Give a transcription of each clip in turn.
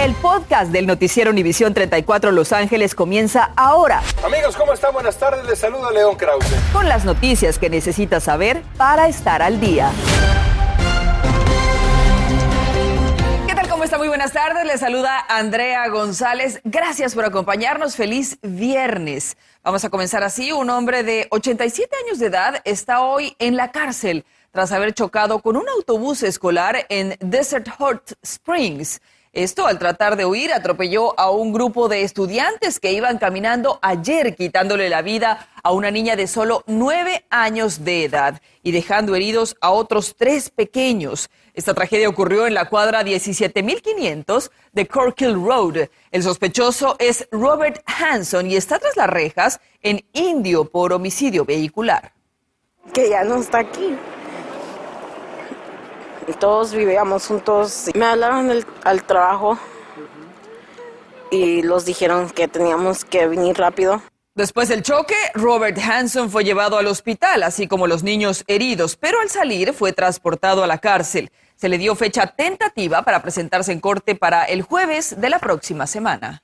El podcast del noticiero Univisión 34 Los Ángeles comienza ahora. Amigos, ¿cómo están? Buenas tardes. Les saluda León Krause. Con las noticias que necesitas saber para estar al día. ¿Qué tal? ¿Cómo está? Muy buenas tardes. Les saluda Andrea González. Gracias por acompañarnos. Feliz viernes. Vamos a comenzar así. Un hombre de 87 años de edad está hoy en la cárcel tras haber chocado con un autobús escolar en Desert Hot Springs. Esto al tratar de huir atropelló a un grupo de estudiantes que iban caminando ayer quitándole la vida a una niña de solo nueve años de edad y dejando heridos a otros tres pequeños. Esta tragedia ocurrió en la cuadra 17500 de Corkill Road. El sospechoso es Robert Hanson y está tras las rejas en Indio por homicidio vehicular. Que ya no está aquí todos vivíamos juntos. Me hablaron al trabajo y los dijeron que teníamos que venir rápido. Después del choque, Robert Hanson fue llevado al hospital, así como los niños heridos, pero al salir fue transportado a la cárcel. Se le dio fecha tentativa para presentarse en corte para el jueves de la próxima semana.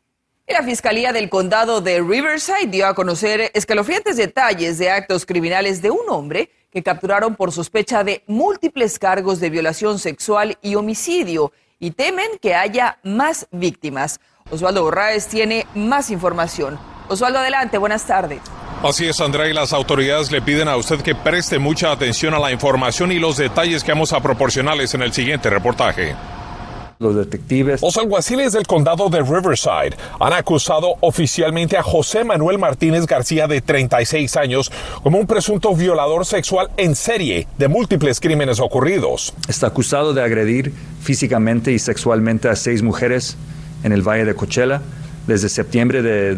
La Fiscalía del Condado de Riverside dio a conocer escalofriantes detalles de actos criminales de un hombre que capturaron por sospecha de múltiples cargos de violación sexual y homicidio y temen que haya más víctimas. Osvaldo Borraes tiene más información. Osvaldo, adelante, buenas tardes. Así es, Andrea, y las autoridades le piden a usted que preste mucha atención a la información y los detalles que vamos a proporcionarles en el siguiente reportaje los detectives. Los alguaciles del condado de Riverside han acusado oficialmente a José Manuel Martínez García de 36 años como un presunto violador sexual en serie de múltiples crímenes ocurridos. Está acusado de agredir físicamente y sexualmente a seis mujeres en el Valle de Coachella desde septiembre de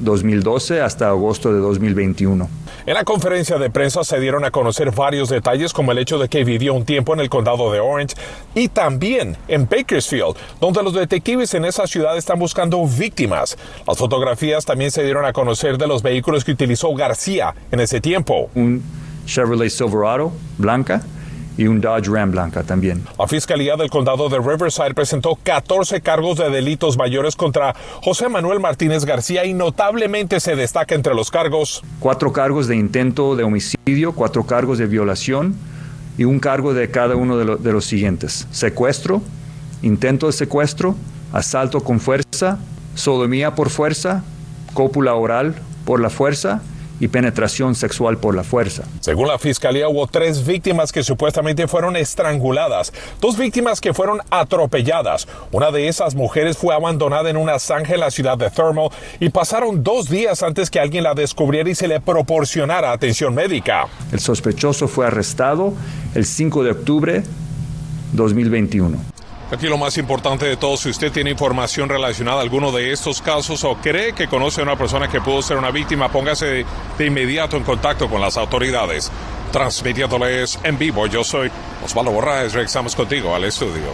2012 hasta agosto de 2021. En la conferencia de prensa se dieron a conocer varios detalles como el hecho de que vivió un tiempo en el condado de Orange y también en Bakersfield, donde los detectives en esa ciudad están buscando víctimas. Las fotografías también se dieron a conocer de los vehículos que utilizó García en ese tiempo. Un Chevrolet Silverado blanca y un Dodge Ram blanca también. La Fiscalía del Condado de Riverside presentó 14 cargos de delitos mayores contra José Manuel Martínez García y notablemente se destaca entre los cargos. Cuatro cargos de intento de homicidio, cuatro cargos de violación y un cargo de cada uno de, de los siguientes. Secuestro, intento de secuestro, asalto con fuerza, sodomía por fuerza, cópula oral por la fuerza y penetración sexual por la fuerza. Según la fiscalía, hubo tres víctimas que supuestamente fueron estranguladas, dos víctimas que fueron atropelladas. Una de esas mujeres fue abandonada en una zanja en la ciudad de Thermal y pasaron dos días antes que alguien la descubriera y se le proporcionara atención médica. El sospechoso fue arrestado el 5 de octubre 2021. Aquí lo más importante de todo, si usted tiene información relacionada a alguno de estos casos o cree que conoce a una persona que pudo ser una víctima, póngase de inmediato en contacto con las autoridades. Transmitiéndoles en vivo, yo soy Osvaldo Borraes, regresamos contigo al estudio.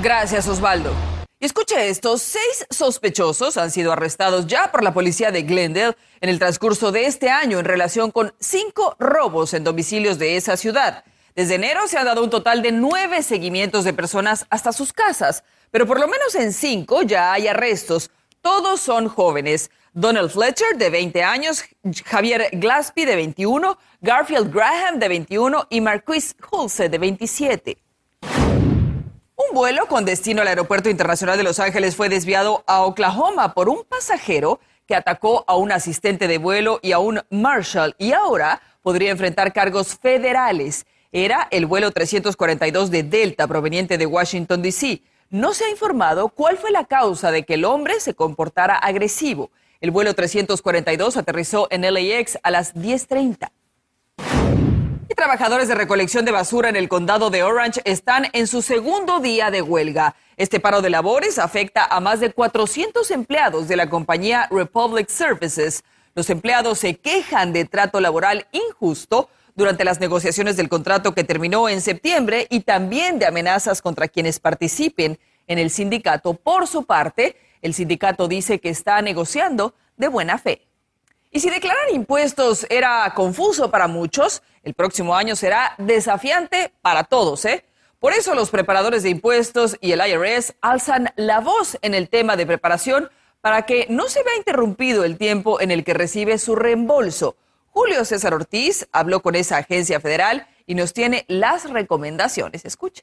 Gracias, Osvaldo. Y escuche esto, seis sospechosos han sido arrestados ya por la policía de Glendale en el transcurso de este año en relación con cinco robos en domicilios de esa ciudad. Desde enero se han dado un total de nueve seguimientos de personas hasta sus casas, pero por lo menos en cinco ya hay arrestos. Todos son jóvenes. Donald Fletcher, de 20 años, Javier Glaspie, de 21, Garfield Graham, de 21 y Marquis Hulse, de 27. Un vuelo con destino al Aeropuerto Internacional de Los Ángeles fue desviado a Oklahoma por un pasajero que atacó a un asistente de vuelo y a un marshal y ahora podría enfrentar cargos federales era el vuelo 342 de Delta proveniente de Washington, D.C. No se ha informado cuál fue la causa de que el hombre se comportara agresivo. El vuelo 342 aterrizó en LAX a las 10.30. Y trabajadores de recolección de basura en el condado de Orange están en su segundo día de huelga. Este paro de labores afecta a más de 400 empleados de la compañía Republic Services. Los empleados se quejan de trato laboral injusto durante las negociaciones del contrato que terminó en septiembre y también de amenazas contra quienes participen en el sindicato. Por su parte, el sindicato dice que está negociando de buena fe. Y si declarar impuestos era confuso para muchos, el próximo año será desafiante para todos, ¿eh? Por eso los preparadores de impuestos y el IRS alzan la voz en el tema de preparación para que no se vea interrumpido el tiempo en el que recibe su reembolso. Julio César Ortiz habló con esa agencia federal y nos tiene las recomendaciones. Escuche.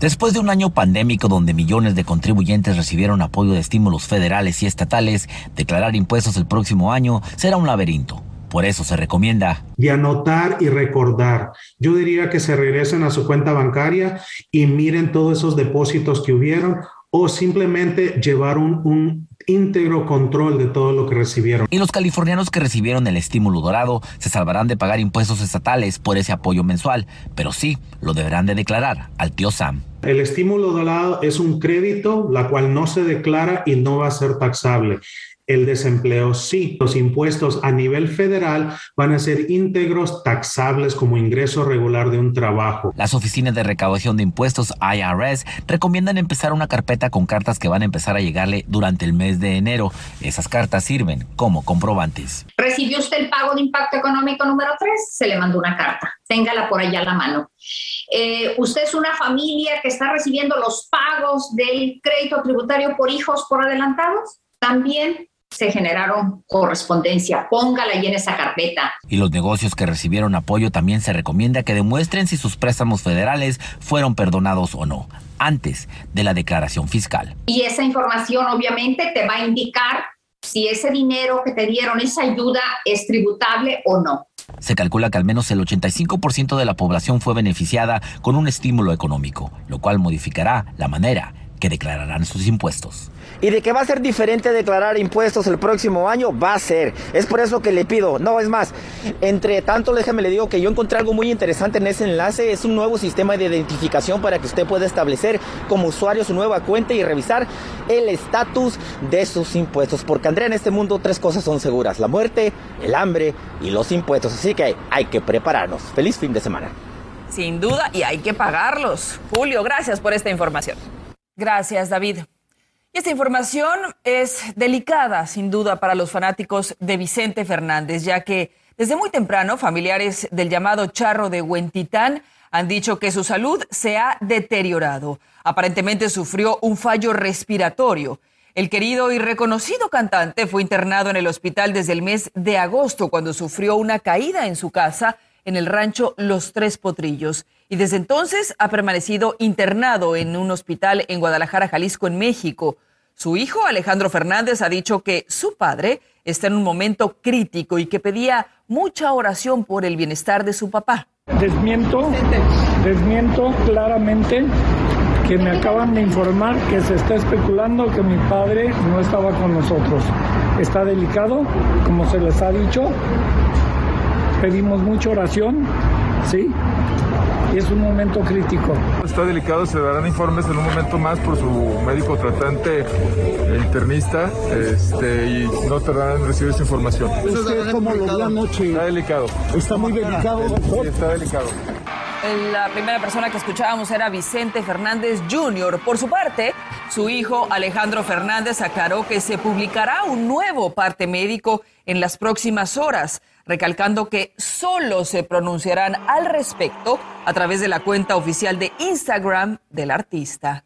Después de un año pandémico donde millones de contribuyentes recibieron apoyo de estímulos federales y estatales, declarar impuestos el próximo año será un laberinto. Por eso se recomienda. Y anotar y recordar. Yo diría que se regresen a su cuenta bancaria y miren todos esos depósitos que hubieron o simplemente llevar un, un íntegro control de todo lo que recibieron. Y los californianos que recibieron el estímulo dorado se salvarán de pagar impuestos estatales por ese apoyo mensual, pero sí lo deberán de declarar al tío Sam. El estímulo dorado es un crédito, la cual no se declara y no va a ser taxable el desempleo sí. Los impuestos a nivel federal van a ser íntegros, taxables como ingreso regular de un trabajo. Las oficinas de recaudación de impuestos IRS recomiendan empezar una carpeta con cartas que van a empezar a llegarle durante el mes de enero. Esas cartas sirven como comprobantes. ¿Recibió usted el pago de impacto económico número 3? Se le mandó una carta. Téngala por allá a la mano. Eh, usted es una familia que está recibiendo los pagos del crédito tributario por hijos por adelantados. También se generaron correspondencia. Póngala ahí en esa carpeta. Y los negocios que recibieron apoyo también se recomienda que demuestren si sus préstamos federales fueron perdonados o no antes de la declaración fiscal. Y esa información obviamente te va a indicar si ese dinero que te dieron, esa ayuda, es tributable o no. Se calcula que al menos el 85% de la población fue beneficiada con un estímulo económico, lo cual modificará la manera que declararán sus impuestos. Y de que va a ser diferente declarar impuestos el próximo año, va a ser. Es por eso que le pido, no es más, entre tanto déjame le digo que yo encontré algo muy interesante en ese enlace, es un nuevo sistema de identificación para que usted pueda establecer como usuario su nueva cuenta y revisar el estatus de sus impuestos. Porque Andrea, en este mundo tres cosas son seguras, la muerte, el hambre y los impuestos. Así que hay que prepararnos. Feliz fin de semana. Sin duda, y hay que pagarlos. Julio, gracias por esta información. Gracias, David. Esta información es delicada, sin duda, para los fanáticos de Vicente Fernández, ya que desde muy temprano familiares del llamado charro de Huentitán han dicho que su salud se ha deteriorado. Aparentemente sufrió un fallo respiratorio. El querido y reconocido cantante fue internado en el hospital desde el mes de agosto cuando sufrió una caída en su casa en el rancho Los Tres Potrillos y desde entonces ha permanecido internado en un hospital en Guadalajara, Jalisco, en México. Su hijo, Alejandro Fernández, ha dicho que su padre está en un momento crítico y que pedía mucha oración por el bienestar de su papá. Desmiento, desmiento claramente que me acaban de informar que se está especulando que mi padre no estaba con nosotros. Está delicado, como se les ha dicho. Pedimos mucha oración, ¿sí? Y es un momento crítico. Está delicado, se darán informes en un momento más por su médico tratante e internista este, y no tardarán en recibir esa información. como lo anoche. Está delicado. Está muy delicado. Sí, está delicado. La primera persona que escuchábamos era Vicente Fernández Jr. Por su parte, su hijo Alejandro Fernández aclaró que se publicará un nuevo parte médico en las próximas horas recalcando que solo se pronunciarán al respecto a través de la cuenta oficial de Instagram del artista.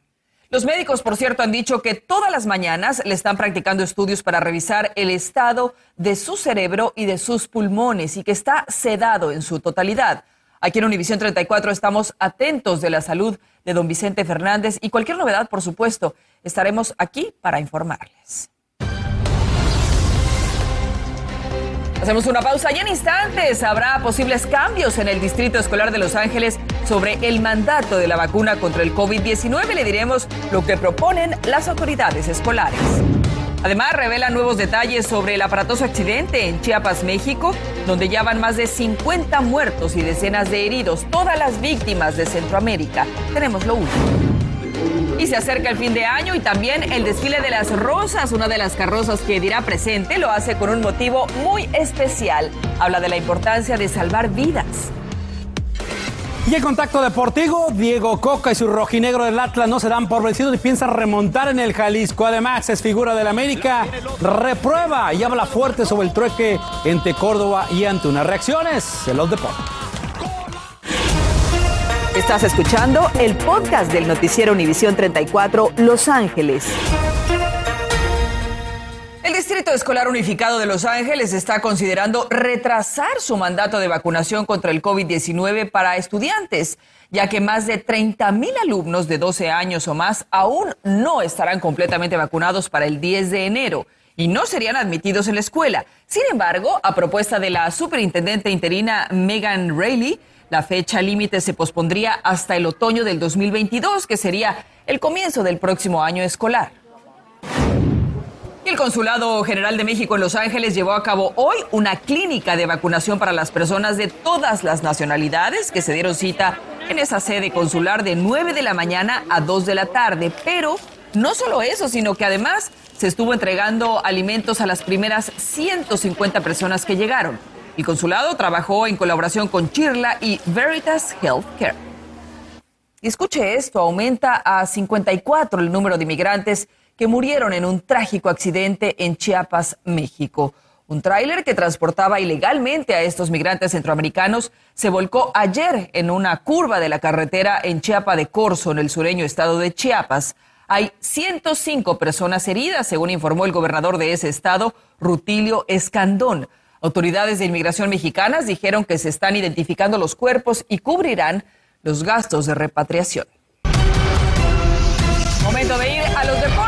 Los médicos, por cierto, han dicho que todas las mañanas le están practicando estudios para revisar el estado de su cerebro y de sus pulmones y que está sedado en su totalidad. Aquí en Univisión 34 estamos atentos de la salud de don Vicente Fernández y cualquier novedad, por supuesto, estaremos aquí para informarles. Hacemos una pausa y en instantes habrá posibles cambios en el Distrito Escolar de Los Ángeles sobre el mandato de la vacuna contra el COVID-19. Le diremos lo que proponen las autoridades escolares. Además, revela nuevos detalles sobre el aparatoso accidente en Chiapas, México, donde ya van más de 50 muertos y decenas de heridos, todas las víctimas de Centroamérica. Tenemos lo último. Y se acerca el fin de año y también el desfile de las rosas, una de las carrozas que dirá presente, lo hace con un motivo muy especial. Habla de la importancia de salvar vidas. Y en contacto deportivo, Diego Coca y su rojinegro del Atlas no se dan por vencidos y piensan remontar en el Jalisco. Además, es figura del América, reprueba y habla fuerte sobre el trueque entre Córdoba y Antuna. Reacciones en los deportes. Estás escuchando el podcast del noticiero Univisión 34 Los Ángeles. El Distrito Escolar Unificado de Los Ángeles está considerando retrasar su mandato de vacunación contra el COVID-19 para estudiantes, ya que más de 30 mil alumnos de 12 años o más aún no estarán completamente vacunados para el 10 de enero y no serían admitidos en la escuela. Sin embargo, a propuesta de la superintendente interina Megan Rayleigh, la fecha límite se pospondría hasta el otoño del 2022, que sería el comienzo del próximo año escolar. El Consulado General de México en Los Ángeles llevó a cabo hoy una clínica de vacunación para las personas de todas las nacionalidades que se dieron cita en esa sede consular de 9 de la mañana a 2 de la tarde. Pero no solo eso, sino que además se estuvo entregando alimentos a las primeras 150 personas que llegaron. El consulado trabajó en colaboración con Chirla y Veritas Healthcare. Escuche esto, aumenta a 54 el número de inmigrantes que murieron en un trágico accidente en Chiapas, México. Un tráiler que transportaba ilegalmente a estos migrantes centroamericanos se volcó ayer en una curva de la carretera en Chiapa de Corzo, en el sureño estado de Chiapas. Hay 105 personas heridas, según informó el gobernador de ese estado, Rutilio Escandón. Autoridades de inmigración mexicanas dijeron que se están identificando los cuerpos y cubrirán los gastos de repatriación. Momento de ir a los deportes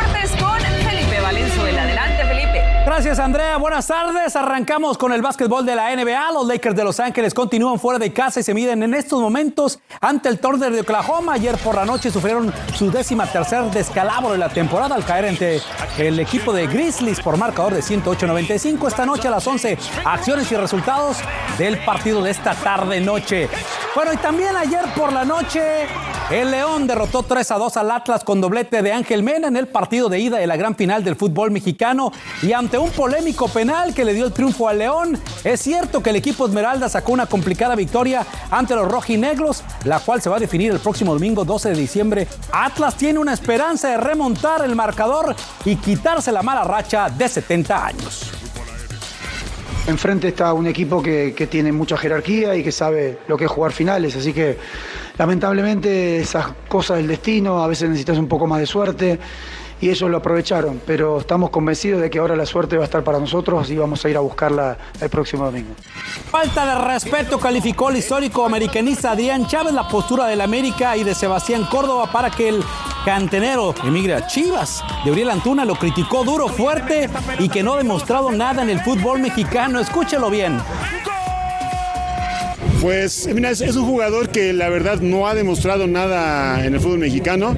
Gracias, Andrea. Buenas tardes. Arrancamos con el básquetbol de la NBA. Los Lakers de Los Ángeles continúan fuera de casa y se miden en estos momentos ante el Thunder de Oklahoma. Ayer por la noche sufrieron su décima tercer descalabro de la temporada al caer ante el equipo de Grizzlies por marcador de 108-95. Esta noche a las 11, acciones y resultados del partido de esta tarde-noche. Bueno, y también ayer por la noche, el León derrotó 3 a 2 al Atlas con doblete de Ángel Mena en el partido de ida de la gran final del fútbol mexicano y ante polémico penal que le dio el triunfo al León. Es cierto que el equipo Esmeralda sacó una complicada victoria ante los rojinegros, la cual se va a definir el próximo domingo 12 de diciembre. Atlas tiene una esperanza de remontar el marcador y quitarse la mala racha de 70 años. Enfrente está un equipo que, que, tiene mucha jerarquía y que sabe lo que es jugar finales, así que lamentablemente esas cosas del destino, a veces necesitas un poco más de suerte y ellos lo aprovecharon, pero estamos convencidos de que ahora la suerte va a estar para nosotros y vamos a ir a buscarla el próximo domingo. Falta de respeto calificó el histórico americanista Adrián Chávez la postura del América y de Sebastián Córdoba para que el cantenero emigre a Chivas. Gabriel Antuna lo criticó duro, fuerte y que no ha demostrado nada en el fútbol mexicano. Escúchelo bien. Pues es un jugador que la verdad no ha demostrado nada en el fútbol mexicano.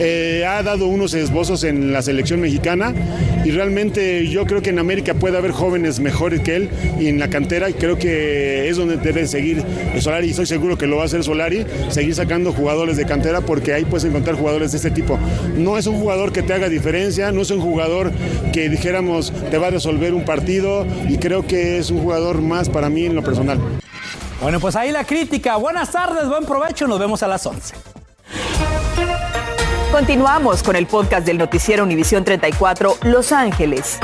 Eh, ha dado unos esbozos en la selección mexicana y realmente yo creo que en América puede haber jóvenes mejores que él y en la cantera y creo que es donde debe seguir Solari y estoy seguro que lo va a hacer Solari, seguir sacando jugadores de cantera porque ahí puedes encontrar jugadores de este tipo. No es un jugador que te haga diferencia, no es un jugador que dijéramos te va a resolver un partido y creo que es un jugador más para mí en lo personal. Bueno, pues ahí la crítica. Buenas tardes, buen provecho, nos vemos a las 11. Continuamos con el podcast del noticiero Univisión 34 Los Ángeles.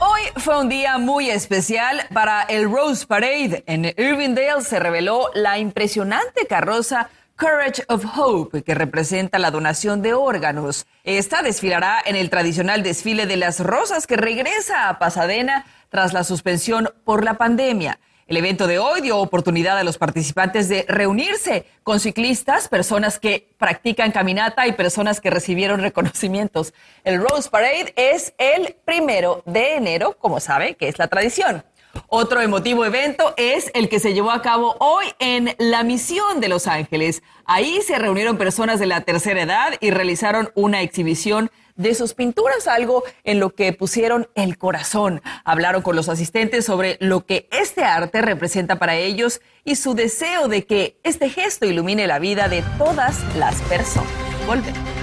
Hoy fue un día muy especial para el Rose Parade. En Irvingdale se reveló la impresionante carroza Courage of Hope, que representa la donación de órganos. Esta desfilará en el tradicional desfile de las rosas que regresa a Pasadena tras la suspensión por la pandemia. El evento de hoy dio oportunidad a los participantes de reunirse con ciclistas, personas que practican caminata y personas que recibieron reconocimientos. El Rose Parade es el primero de enero, como sabe, que es la tradición. Otro emotivo evento es el que se llevó a cabo hoy en la misión de Los Ángeles. Ahí se reunieron personas de la tercera edad y realizaron una exhibición de sus pinturas, algo en lo que pusieron el corazón. Hablaron con los asistentes sobre lo que este arte representa para ellos y su deseo de que este gesto ilumine la vida de todas las personas. Volvemos.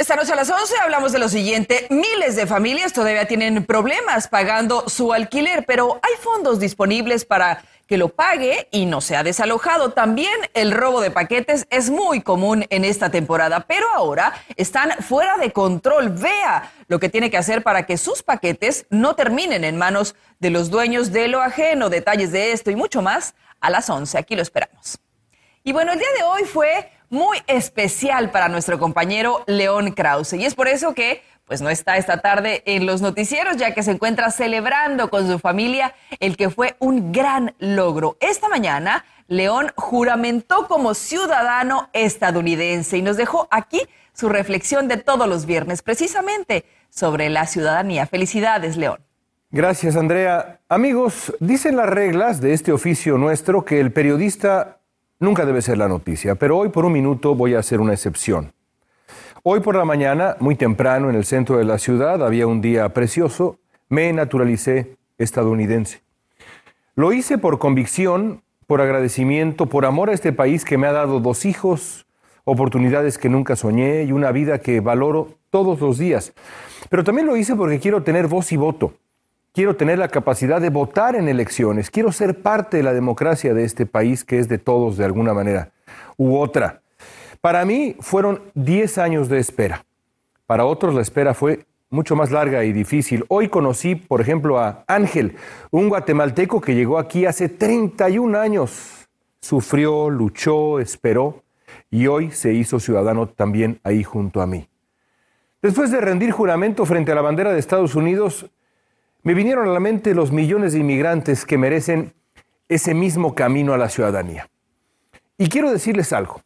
Esta noche a las 11 hablamos de lo siguiente. Miles de familias todavía tienen problemas pagando su alquiler, pero hay fondos disponibles para que lo pague y no sea desalojado. También el robo de paquetes es muy común en esta temporada, pero ahora están fuera de control. Vea lo que tiene que hacer para que sus paquetes no terminen en manos de los dueños de lo ajeno. Detalles de esto y mucho más a las 11. Aquí lo esperamos. Y bueno, el día de hoy fue muy especial para nuestro compañero León Krause y es por eso que pues no está esta tarde en los noticieros, ya que se encuentra celebrando con su familia el que fue un gran logro. Esta mañana, León juramentó como ciudadano estadounidense y nos dejó aquí su reflexión de todos los viernes, precisamente sobre la ciudadanía. Felicidades, León. Gracias, Andrea. Amigos, dicen las reglas de este oficio nuestro que el periodista nunca debe ser la noticia, pero hoy por un minuto voy a hacer una excepción. Hoy por la mañana, muy temprano en el centro de la ciudad, había un día precioso, me naturalicé estadounidense. Lo hice por convicción, por agradecimiento, por amor a este país que me ha dado dos hijos, oportunidades que nunca soñé y una vida que valoro todos los días. Pero también lo hice porque quiero tener voz y voto. Quiero tener la capacidad de votar en elecciones. Quiero ser parte de la democracia de este país que es de todos de alguna manera u otra. Para mí fueron 10 años de espera. Para otros la espera fue mucho más larga y difícil. Hoy conocí, por ejemplo, a Ángel, un guatemalteco que llegó aquí hace 31 años. Sufrió, luchó, esperó y hoy se hizo ciudadano también ahí junto a mí. Después de rendir juramento frente a la bandera de Estados Unidos, me vinieron a la mente los millones de inmigrantes que merecen ese mismo camino a la ciudadanía. Y quiero decirles algo.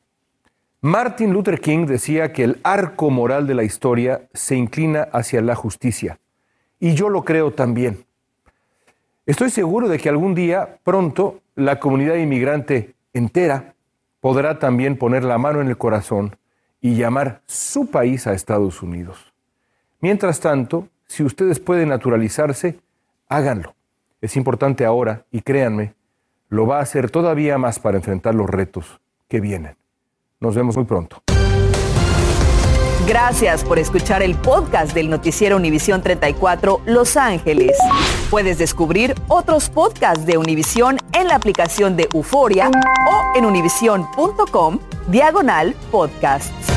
Martin Luther King decía que el arco moral de la historia se inclina hacia la justicia. Y yo lo creo también. Estoy seguro de que algún día, pronto, la comunidad inmigrante entera podrá también poner la mano en el corazón y llamar su país a Estados Unidos. Mientras tanto, si ustedes pueden naturalizarse, háganlo. Es importante ahora y créanme, lo va a hacer todavía más para enfrentar los retos que vienen. Nos vemos muy pronto. Gracias por escuchar el podcast del noticiero Univisión 34 Los Ángeles. Puedes descubrir otros podcasts de Univisión en la aplicación de Euforia o en univision.com diagonal podcasts.